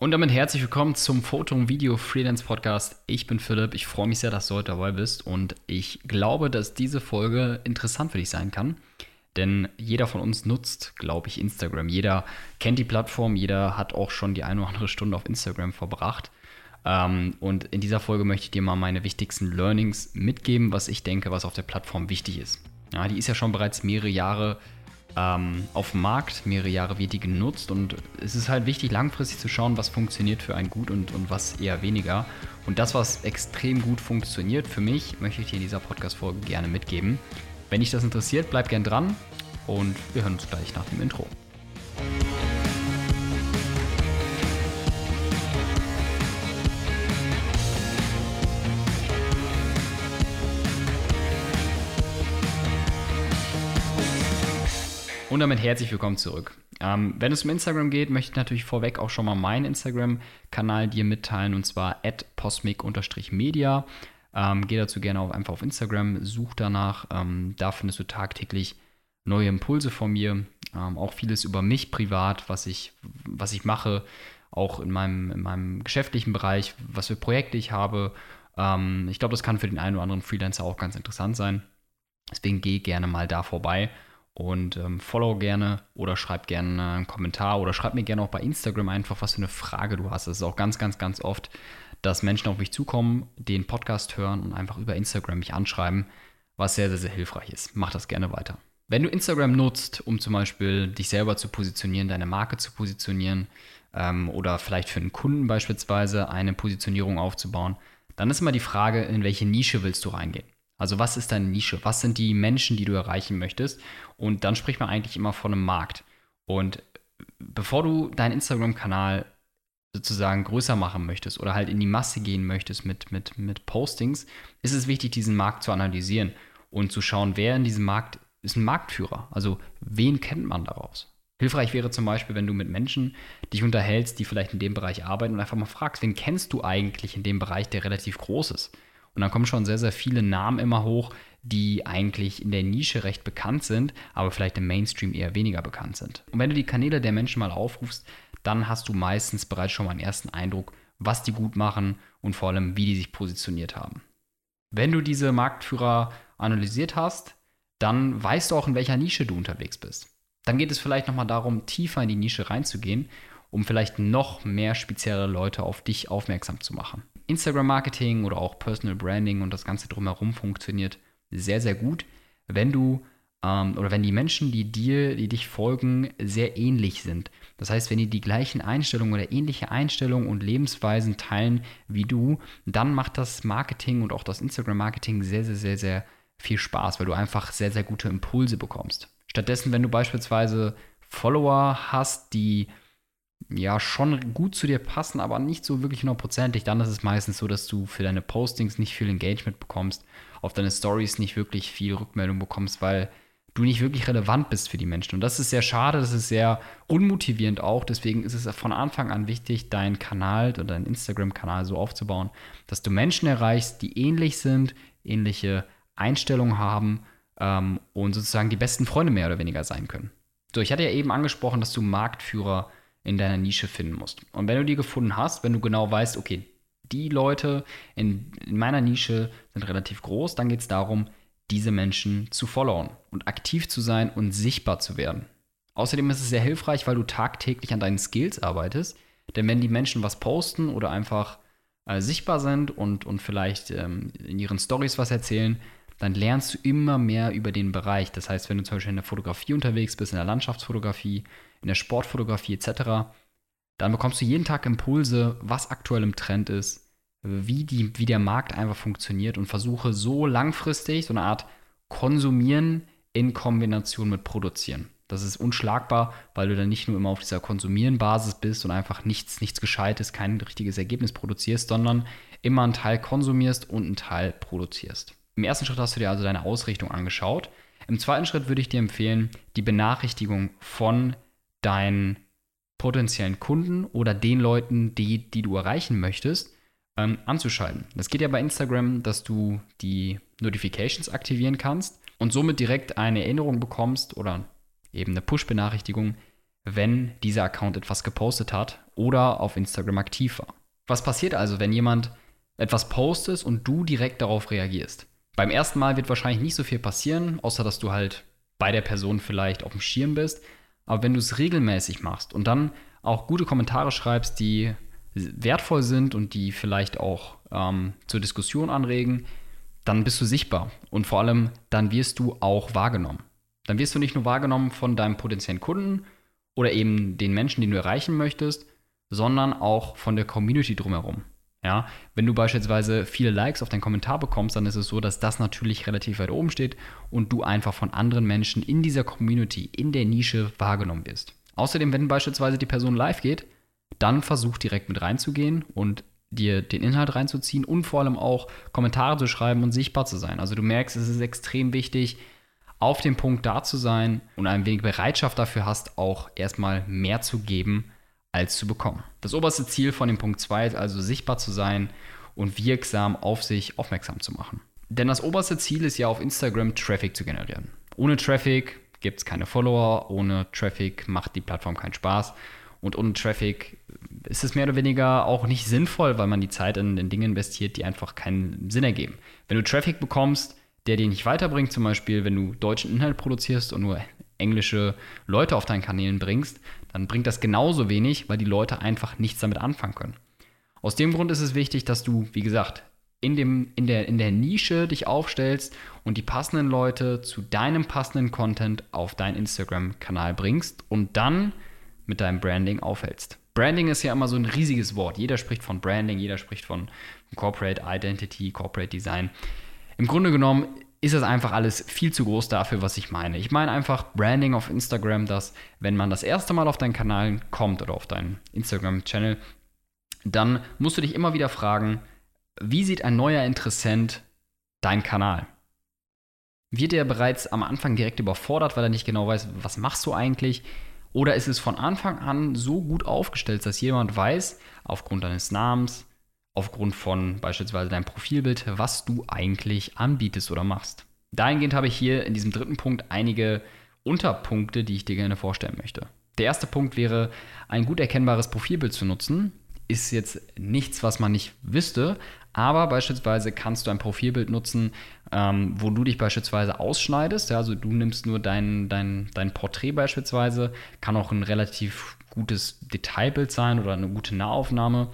Und damit herzlich willkommen zum Foto- und Video-Freelance-Podcast. Ich bin Philipp, ich freue mich sehr, dass du heute dabei bist und ich glaube, dass diese Folge interessant für dich sein kann. Denn jeder von uns nutzt, glaube ich, Instagram. Jeder kennt die Plattform, jeder hat auch schon die eine oder andere Stunde auf Instagram verbracht. Ähm, und in dieser Folge möchte ich dir mal meine wichtigsten Learnings mitgeben, was ich denke, was auf der Plattform wichtig ist. Ja, die ist ja schon bereits mehrere Jahre ähm, auf dem Markt. Mehrere Jahre wird die genutzt und es ist halt wichtig, langfristig zu schauen, was funktioniert für einen gut und, und was eher weniger. Und das, was extrem gut funktioniert für mich, möchte ich dir in dieser Podcast-Folge gerne mitgeben. Wenn dich das interessiert, bleib gern dran und wir hören uns gleich nach dem Intro. Und damit herzlich willkommen zurück. Ähm, wenn es um Instagram geht, möchte ich natürlich vorweg auch schon mal meinen Instagram-Kanal dir mitteilen und zwar posmic-media. Ähm, geh dazu gerne auf, einfach auf Instagram, such danach. Ähm, da findest du tagtäglich neue Impulse von mir. Ähm, auch vieles über mich privat, was ich, was ich mache, auch in meinem, in meinem geschäftlichen Bereich, was für Projekte ich habe. Ähm, ich glaube, das kann für den einen oder anderen Freelancer auch ganz interessant sein. Deswegen geh gerne mal da vorbei und ähm, follow gerne oder schreib gerne einen Kommentar oder schreib mir gerne auch bei Instagram einfach, was für eine Frage du hast. Es ist auch ganz, ganz, ganz oft, dass Menschen auf mich zukommen, den Podcast hören und einfach über Instagram mich anschreiben, was sehr, sehr, sehr hilfreich ist. Mach das gerne weiter. Wenn du Instagram nutzt, um zum Beispiel dich selber zu positionieren, deine Marke zu positionieren ähm, oder vielleicht für einen Kunden beispielsweise eine Positionierung aufzubauen, dann ist immer die Frage, in welche Nische willst du reingehen? Also was ist deine Nische? Was sind die Menschen, die du erreichen möchtest? Und dann spricht man eigentlich immer von einem Markt. Und bevor du deinen Instagram-Kanal sozusagen größer machen möchtest oder halt in die Masse gehen möchtest mit, mit, mit Postings, ist es wichtig, diesen Markt zu analysieren und zu schauen, wer in diesem Markt ist ein Marktführer. Also wen kennt man daraus? Hilfreich wäre zum Beispiel, wenn du mit Menschen dich unterhältst, die vielleicht in dem Bereich arbeiten und einfach mal fragst, wen kennst du eigentlich in dem Bereich, der relativ groß ist? Und dann kommen schon sehr, sehr viele Namen immer hoch, die eigentlich in der Nische recht bekannt sind, aber vielleicht im Mainstream eher weniger bekannt sind. Und wenn du die Kanäle der Menschen mal aufrufst, dann hast du meistens bereits schon mal einen ersten Eindruck, was die gut machen und vor allem, wie die sich positioniert haben. Wenn du diese Marktführer analysiert hast, dann weißt du auch, in welcher Nische du unterwegs bist. Dann geht es vielleicht nochmal darum, tiefer in die Nische reinzugehen, um vielleicht noch mehr spezielle Leute auf dich aufmerksam zu machen. Instagram-Marketing oder auch Personal Branding und das Ganze drumherum funktioniert sehr, sehr gut, wenn du ähm, oder wenn die Menschen, die dir, die dich folgen, sehr ähnlich sind. Das heißt, wenn die die gleichen Einstellungen oder ähnliche Einstellungen und Lebensweisen teilen wie du, dann macht das Marketing und auch das Instagram-Marketing sehr, sehr, sehr, sehr viel Spaß, weil du einfach sehr, sehr gute Impulse bekommst. Stattdessen, wenn du beispielsweise Follower hast, die ja schon gut zu dir passen, aber nicht so wirklich hundertprozentig, dann ist es meistens so, dass du für deine Postings nicht viel Engagement bekommst, auf deine Stories nicht wirklich viel Rückmeldung bekommst, weil du nicht wirklich relevant bist für die Menschen. Und das ist sehr schade, das ist sehr unmotivierend auch. Deswegen ist es von Anfang an wichtig, deinen Kanal oder deinen Instagram-Kanal so aufzubauen, dass du Menschen erreichst, die ähnlich sind, ähnliche Einstellungen haben ähm, und sozusagen die besten Freunde mehr oder weniger sein können. So, ich hatte ja eben angesprochen, dass du Marktführer bist in deiner Nische finden musst. Und wenn du die gefunden hast, wenn du genau weißt, okay, die Leute in, in meiner Nische sind relativ groß, dann geht es darum, diese Menschen zu followen und aktiv zu sein und sichtbar zu werden. Außerdem ist es sehr hilfreich, weil du tagtäglich an deinen Skills arbeitest. Denn wenn die Menschen was posten oder einfach äh, sichtbar sind und, und vielleicht ähm, in ihren Stories was erzählen, dann lernst du immer mehr über den Bereich. Das heißt, wenn du zum Beispiel in der Fotografie unterwegs bist, in der Landschaftsfotografie, in der Sportfotografie etc., dann bekommst du jeden Tag Impulse, was aktuell im Trend ist, wie, die, wie der Markt einfach funktioniert und versuche so langfristig so eine Art Konsumieren in Kombination mit Produzieren. Das ist unschlagbar, weil du dann nicht nur immer auf dieser Konsumieren-Basis bist und einfach nichts, nichts Gescheites, kein richtiges Ergebnis produzierst, sondern immer einen Teil konsumierst und einen Teil produzierst. Im ersten Schritt hast du dir also deine Ausrichtung angeschaut. Im zweiten Schritt würde ich dir empfehlen, die Benachrichtigung von deinen potenziellen Kunden oder den Leuten, die, die du erreichen möchtest, ähm, anzuschalten. Das geht ja bei Instagram, dass du die Notifications aktivieren kannst und somit direkt eine Erinnerung bekommst oder eben eine Push-Benachrichtigung, wenn dieser Account etwas gepostet hat oder auf Instagram aktiv war. Was passiert also, wenn jemand etwas postet und du direkt darauf reagierst? Beim ersten Mal wird wahrscheinlich nicht so viel passieren, außer dass du halt bei der Person vielleicht auf dem Schirm bist. Aber wenn du es regelmäßig machst und dann auch gute Kommentare schreibst, die wertvoll sind und die vielleicht auch ähm, zur Diskussion anregen, dann bist du sichtbar und vor allem dann wirst du auch wahrgenommen. Dann wirst du nicht nur wahrgenommen von deinem potenziellen Kunden oder eben den Menschen, die du erreichen möchtest, sondern auch von der Community drumherum. Ja, wenn du beispielsweise viele Likes auf deinen Kommentar bekommst, dann ist es so, dass das natürlich relativ weit oben steht und du einfach von anderen Menschen in dieser Community, in der Nische wahrgenommen wirst. Außerdem, wenn beispielsweise die Person live geht, dann versuch direkt mit reinzugehen und dir den Inhalt reinzuziehen und vor allem auch Kommentare zu schreiben und sichtbar zu sein. Also du merkst, es ist extrem wichtig, auf dem Punkt da zu sein und ein wenig Bereitschaft dafür hast, auch erstmal mehr zu geben, als zu bekommen. Das oberste Ziel von dem Punkt 2 ist also sichtbar zu sein und wirksam auf sich aufmerksam zu machen. Denn das oberste Ziel ist ja auf Instagram Traffic zu generieren. Ohne Traffic gibt es keine Follower, ohne Traffic macht die Plattform keinen Spaß und ohne Traffic ist es mehr oder weniger auch nicht sinnvoll, weil man die Zeit in, in Dinge investiert, die einfach keinen Sinn ergeben. Wenn du Traffic bekommst, der dich nicht weiterbringt, zum Beispiel wenn du deutschen Inhalt produzierst und nur englische Leute auf deinen Kanälen bringst, dann bringt das genauso wenig, weil die Leute einfach nichts damit anfangen können. Aus dem Grund ist es wichtig, dass du, wie gesagt, in, dem, in, der, in der Nische dich aufstellst und die passenden Leute zu deinem passenden Content auf deinen Instagram-Kanal bringst und dann mit deinem Branding aufhältst. Branding ist ja immer so ein riesiges Wort. Jeder spricht von Branding, jeder spricht von Corporate Identity, Corporate Design. Im Grunde genommen ist das einfach alles viel zu groß dafür, was ich meine. Ich meine einfach Branding auf Instagram, dass wenn man das erste Mal auf deinen Kanal kommt oder auf deinen Instagram-Channel, dann musst du dich immer wieder fragen, wie sieht ein neuer Interessent deinen Kanal? Wird er bereits am Anfang direkt überfordert, weil er nicht genau weiß, was machst du eigentlich? Oder ist es von Anfang an so gut aufgestellt, dass jemand weiß, aufgrund deines Namens, aufgrund von beispielsweise deinem Profilbild, was du eigentlich anbietest oder machst? Dahingehend habe ich hier in diesem dritten Punkt einige Unterpunkte, die ich dir gerne vorstellen möchte. Der erste Punkt wäre, ein gut erkennbares Profilbild zu nutzen. Ist jetzt nichts, was man nicht wüsste, aber beispielsweise kannst du ein Profilbild nutzen, ähm, wo du dich beispielsweise ausschneidest. Ja, also du nimmst nur dein, dein, dein Porträt beispielsweise, kann auch ein relativ gutes Detailbild sein oder eine gute Nahaufnahme.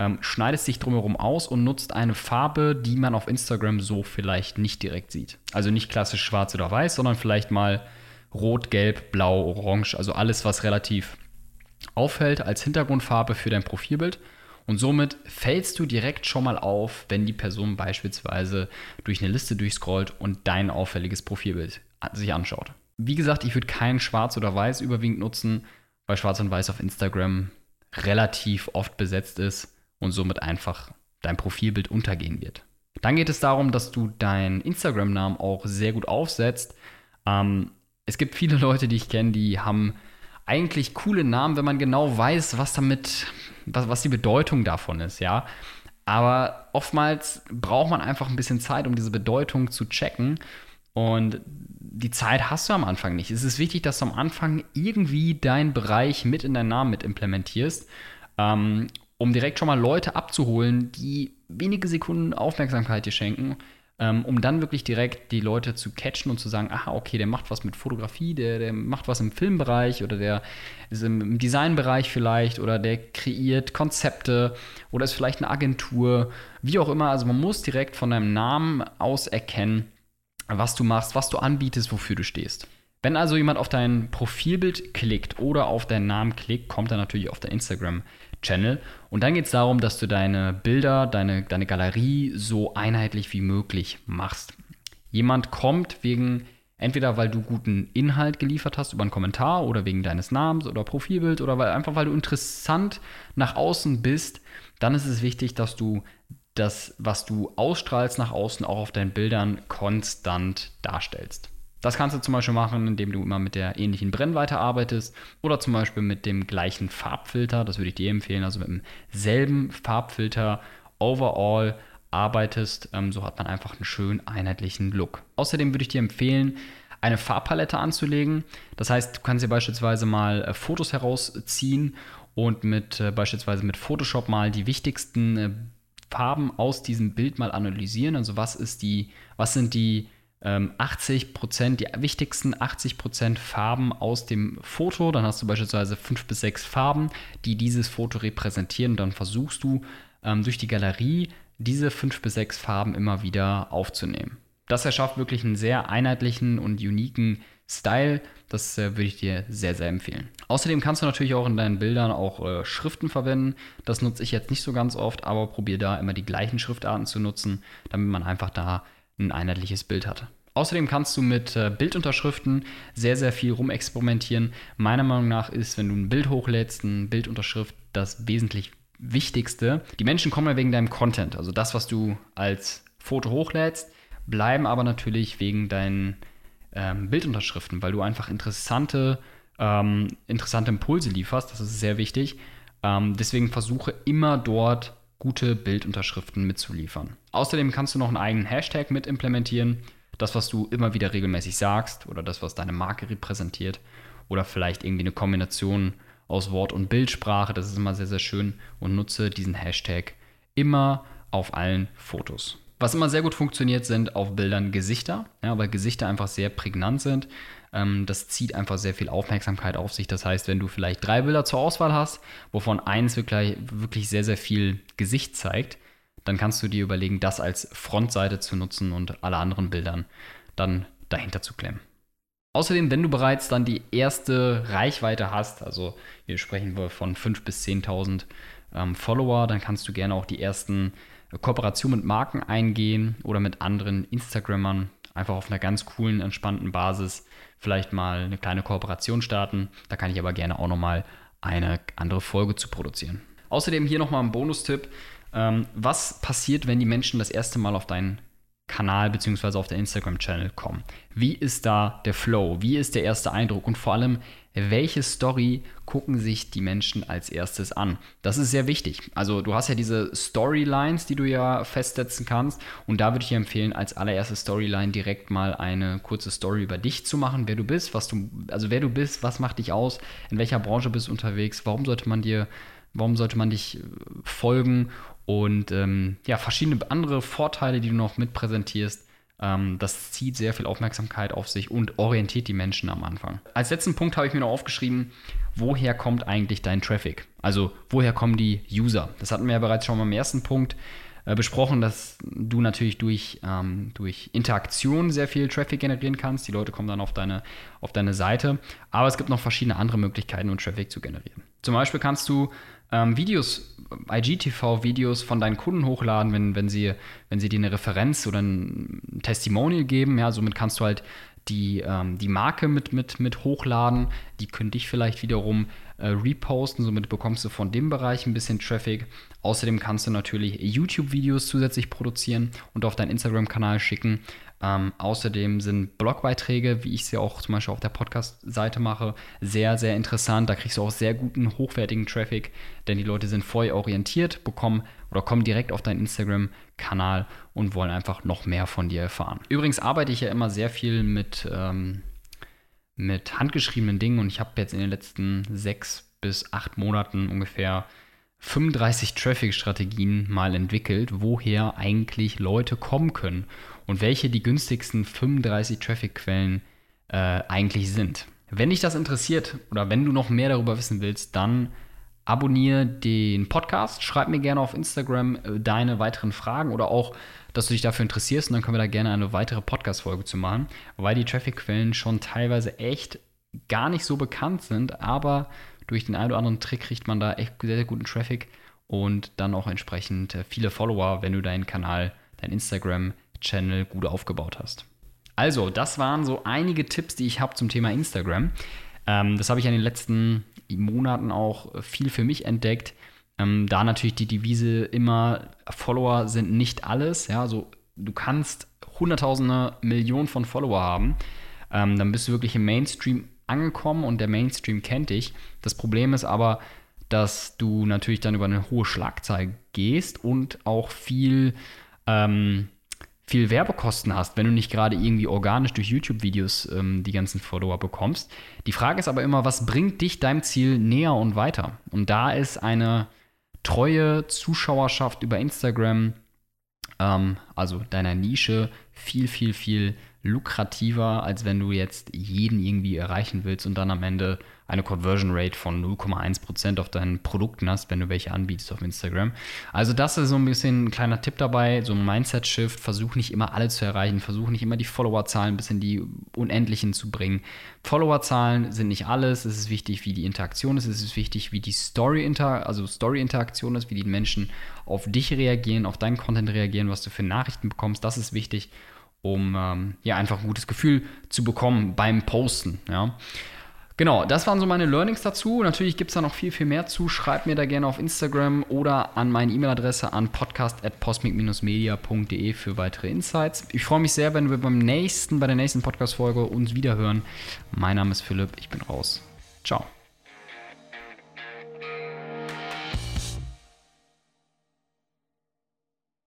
Ähm, schneidest dich drumherum aus und nutzt eine Farbe, die man auf Instagram so vielleicht nicht direkt sieht. Also nicht klassisch schwarz oder weiß, sondern vielleicht mal rot, gelb, blau, orange, also alles, was relativ auffällt als Hintergrundfarbe für dein Profilbild. Und somit fällst du direkt schon mal auf, wenn die Person beispielsweise durch eine Liste durchscrollt und dein auffälliges Profilbild sich anschaut. Wie gesagt, ich würde kein Schwarz oder Weiß überwiegend nutzen, weil Schwarz und Weiß auf Instagram relativ oft besetzt ist und somit einfach dein Profilbild untergehen wird. Dann geht es darum, dass du deinen Instagram-Namen auch sehr gut aufsetzt. Ähm, es gibt viele Leute, die ich kenne, die haben eigentlich coole Namen, wenn man genau weiß, was damit, was, was die Bedeutung davon ist, ja. Aber oftmals braucht man einfach ein bisschen Zeit, um diese Bedeutung zu checken. Und die Zeit hast du am Anfang nicht. Es ist wichtig, dass du am Anfang irgendwie deinen Bereich mit in deinen Namen mit implementierst, ähm, um direkt schon mal Leute abzuholen, die wenige Sekunden Aufmerksamkeit dir schenken ähm, um dann wirklich direkt die Leute zu catchen und zu sagen, aha, okay, der macht was mit Fotografie, der, der macht was im Filmbereich oder der ist im Designbereich vielleicht oder der kreiert Konzepte oder ist vielleicht eine Agentur, wie auch immer. Also man muss direkt von deinem Namen aus erkennen, was du machst, was du anbietest, wofür du stehst. Wenn also jemand auf dein Profilbild klickt oder auf deinen Namen klickt, kommt er natürlich auf dein Instagram-Channel. Und dann geht es darum, dass du deine Bilder, deine, deine Galerie so einheitlich wie möglich machst. Jemand kommt wegen, entweder weil du guten Inhalt geliefert hast über einen Kommentar oder wegen deines Namens oder Profilbild oder weil, einfach weil du interessant nach außen bist, dann ist es wichtig, dass du das, was du ausstrahlst nach außen, auch auf deinen Bildern konstant darstellst. Das kannst du zum Beispiel machen, indem du immer mit der ähnlichen Brennweite arbeitest oder zum Beispiel mit dem gleichen Farbfilter. Das würde ich dir empfehlen, also mit demselben Farbfilter overall arbeitest. Ähm, so hat man einfach einen schönen einheitlichen Look. Außerdem würde ich dir empfehlen, eine Farbpalette anzulegen. Das heißt, du kannst dir beispielsweise mal äh, Fotos herausziehen und mit äh, beispielsweise mit Photoshop mal die wichtigsten äh, Farben aus diesem Bild mal analysieren. Also was ist die, was sind die 80 Prozent, die wichtigsten 80 Prozent Farben aus dem Foto. Dann hast du beispielsweise fünf bis sechs Farben, die dieses Foto repräsentieren. Dann versuchst du ähm, durch die Galerie diese fünf bis sechs Farben immer wieder aufzunehmen. Das erschafft wirklich einen sehr einheitlichen und uniken Style. Das äh, würde ich dir sehr, sehr empfehlen. Außerdem kannst du natürlich auch in deinen Bildern auch äh, Schriften verwenden. Das nutze ich jetzt nicht so ganz oft, aber probiere da immer die gleichen Schriftarten zu nutzen, damit man einfach da ein einheitliches Bild hat. Außerdem kannst du mit äh, Bildunterschriften sehr, sehr viel rumexperimentieren. Meiner Meinung nach ist, wenn du ein Bild hochlädst, eine Bildunterschrift das wesentlich Wichtigste. Die Menschen kommen ja wegen deinem Content, also das, was du als Foto hochlädst, bleiben aber natürlich wegen deinen ähm, Bildunterschriften, weil du einfach interessante, ähm, interessante Impulse lieferst. Das ist sehr wichtig. Ähm, deswegen versuche immer dort gute Bildunterschriften mitzuliefern. Außerdem kannst du noch einen eigenen Hashtag mit implementieren. Das, was du immer wieder regelmäßig sagst oder das, was deine Marke repräsentiert. Oder vielleicht irgendwie eine Kombination aus Wort- und Bildsprache. Das ist immer sehr, sehr schön. Und nutze diesen Hashtag immer auf allen Fotos. Was immer sehr gut funktioniert, sind auf Bildern Gesichter, ja, weil Gesichter einfach sehr prägnant sind. Ähm, das zieht einfach sehr viel Aufmerksamkeit auf sich. Das heißt, wenn du vielleicht drei Bilder zur Auswahl hast, wovon eins wirklich, wirklich sehr, sehr viel Gesicht zeigt, dann kannst du dir überlegen, das als Frontseite zu nutzen und alle anderen Bildern dann dahinter zu klemmen. Außerdem, wenn du bereits dann die erste Reichweite hast, also hier sprechen wir von 5.000 bis 10.000 ähm, Follower, dann kannst du gerne auch die ersten Kooperationen mit Marken eingehen oder mit anderen Instagrammern, einfach auf einer ganz coolen, entspannten Basis vielleicht mal eine kleine Kooperation starten. Da kann ich aber gerne auch nochmal eine andere Folge zu produzieren. Außerdem hier nochmal ein Bonustipp. Ähm, was passiert, wenn die Menschen das erste Mal auf deinen Kanal bzw. auf der Instagram-Channel kommen? Wie ist da der Flow? Wie ist der erste Eindruck? Und vor allem, welche Story gucken sich die Menschen als erstes an? Das ist sehr wichtig. Also du hast ja diese Storylines, die du ja festsetzen kannst. Und da würde ich dir empfehlen, als allererste Storyline direkt mal eine kurze Story über dich zu machen, wer du bist, was du, also wer du bist, was macht dich aus, in welcher Branche bist du unterwegs, warum sollte man dir, warum sollte man dich äh, folgen und ähm, ja, verschiedene andere Vorteile, die du noch mit präsentierst. Ähm, das zieht sehr viel Aufmerksamkeit auf sich und orientiert die Menschen am Anfang. Als letzten Punkt habe ich mir noch aufgeschrieben, woher kommt eigentlich dein Traffic? Also woher kommen die User? Das hatten wir ja bereits schon mal im ersten Punkt äh, besprochen, dass du natürlich durch, ähm, durch Interaktion sehr viel Traffic generieren kannst. Die Leute kommen dann auf deine, auf deine Seite. Aber es gibt noch verschiedene andere Möglichkeiten, um Traffic zu generieren. Zum Beispiel kannst du ähm, Videos, IGTV-Videos von deinen Kunden hochladen, wenn, wenn, sie, wenn sie dir eine Referenz oder ein Testimonial geben. Ja, somit kannst du halt die, ähm, die Marke mit, mit, mit hochladen. Die können dich vielleicht wiederum äh, reposten. Somit bekommst du von dem Bereich ein bisschen Traffic. Außerdem kannst du natürlich YouTube-Videos zusätzlich produzieren und auf deinen Instagram-Kanal schicken. Ähm, außerdem sind Blogbeiträge, wie ich sie auch zum Beispiel auf der Podcast-Seite mache, sehr, sehr interessant. Da kriegst du auch sehr guten, hochwertigen Traffic, denn die Leute sind vorher orientiert, bekommen oder kommen direkt auf deinen Instagram-Kanal und wollen einfach noch mehr von dir erfahren. Übrigens arbeite ich ja immer sehr viel mit, ähm, mit handgeschriebenen Dingen und ich habe jetzt in den letzten sechs bis acht Monaten ungefähr 35 Traffic-Strategien mal entwickelt, woher eigentlich Leute kommen können und welche die günstigsten 35 Traffic-Quellen äh, eigentlich sind. Wenn dich das interessiert oder wenn du noch mehr darüber wissen willst, dann abonniere den Podcast, schreib mir gerne auf Instagram äh, deine weiteren Fragen oder auch, dass du dich dafür interessierst und dann können wir da gerne eine weitere Podcast-Folge zu machen, weil die Traffic-Quellen schon teilweise echt gar nicht so bekannt sind, aber durch den einen oder anderen Trick kriegt man da echt sehr, sehr guten Traffic und dann auch entsprechend äh, viele Follower, wenn du deinen Kanal, dein Instagram-Channel gut aufgebaut hast. Also, das waren so einige Tipps, die ich habe zum Thema Instagram. Ähm, das habe ich in den letzten Monaten auch viel für mich entdeckt. Ähm, da natürlich die Devise immer, Follower sind nicht alles. Ja, also du kannst Hunderttausende, Millionen von Follower haben. Ähm, dann bist du wirklich im Mainstream angekommen und der Mainstream kennt dich. Das Problem ist aber, dass du natürlich dann über eine hohe Schlagzahl gehst und auch viel, ähm, viel Werbekosten hast, wenn du nicht gerade irgendwie organisch durch YouTube-Videos ähm, die ganzen Follower bekommst. Die Frage ist aber immer, was bringt dich deinem Ziel näher und weiter? Und da ist eine treue Zuschauerschaft über Instagram, ähm, also deiner Nische, viel, viel, viel lukrativer, als wenn du jetzt jeden irgendwie erreichen willst und dann am Ende eine Conversion Rate von 0,1% auf deinen Produkten hast, wenn du welche anbietest auf Instagram. Also das ist so ein bisschen ein kleiner Tipp dabei, so ein Mindset-Shift. Versuch nicht immer alle zu erreichen, versuch nicht immer die Followerzahlen bis in die Unendlichen zu bringen. Followerzahlen sind nicht alles. Es ist wichtig, wie die Interaktion ist. Es ist wichtig, wie die Story, -Inter also Story-Interaktion ist, wie die Menschen auf dich reagieren, auf deinen Content reagieren, was du für Nachrichten bekommst. Das ist wichtig um ähm, ja einfach ein gutes Gefühl zu bekommen beim Posten. Ja. Genau, das waren so meine Learnings dazu. Natürlich gibt es da noch viel, viel mehr zu. Schreib mir da gerne auf Instagram oder an meine E-Mail-Adresse an podcast.posmic-media.de für weitere Insights. Ich freue mich sehr, wenn wir beim nächsten, bei der nächsten Podcast-Folge uns wiederhören. Mein Name ist Philipp, ich bin raus. Ciao.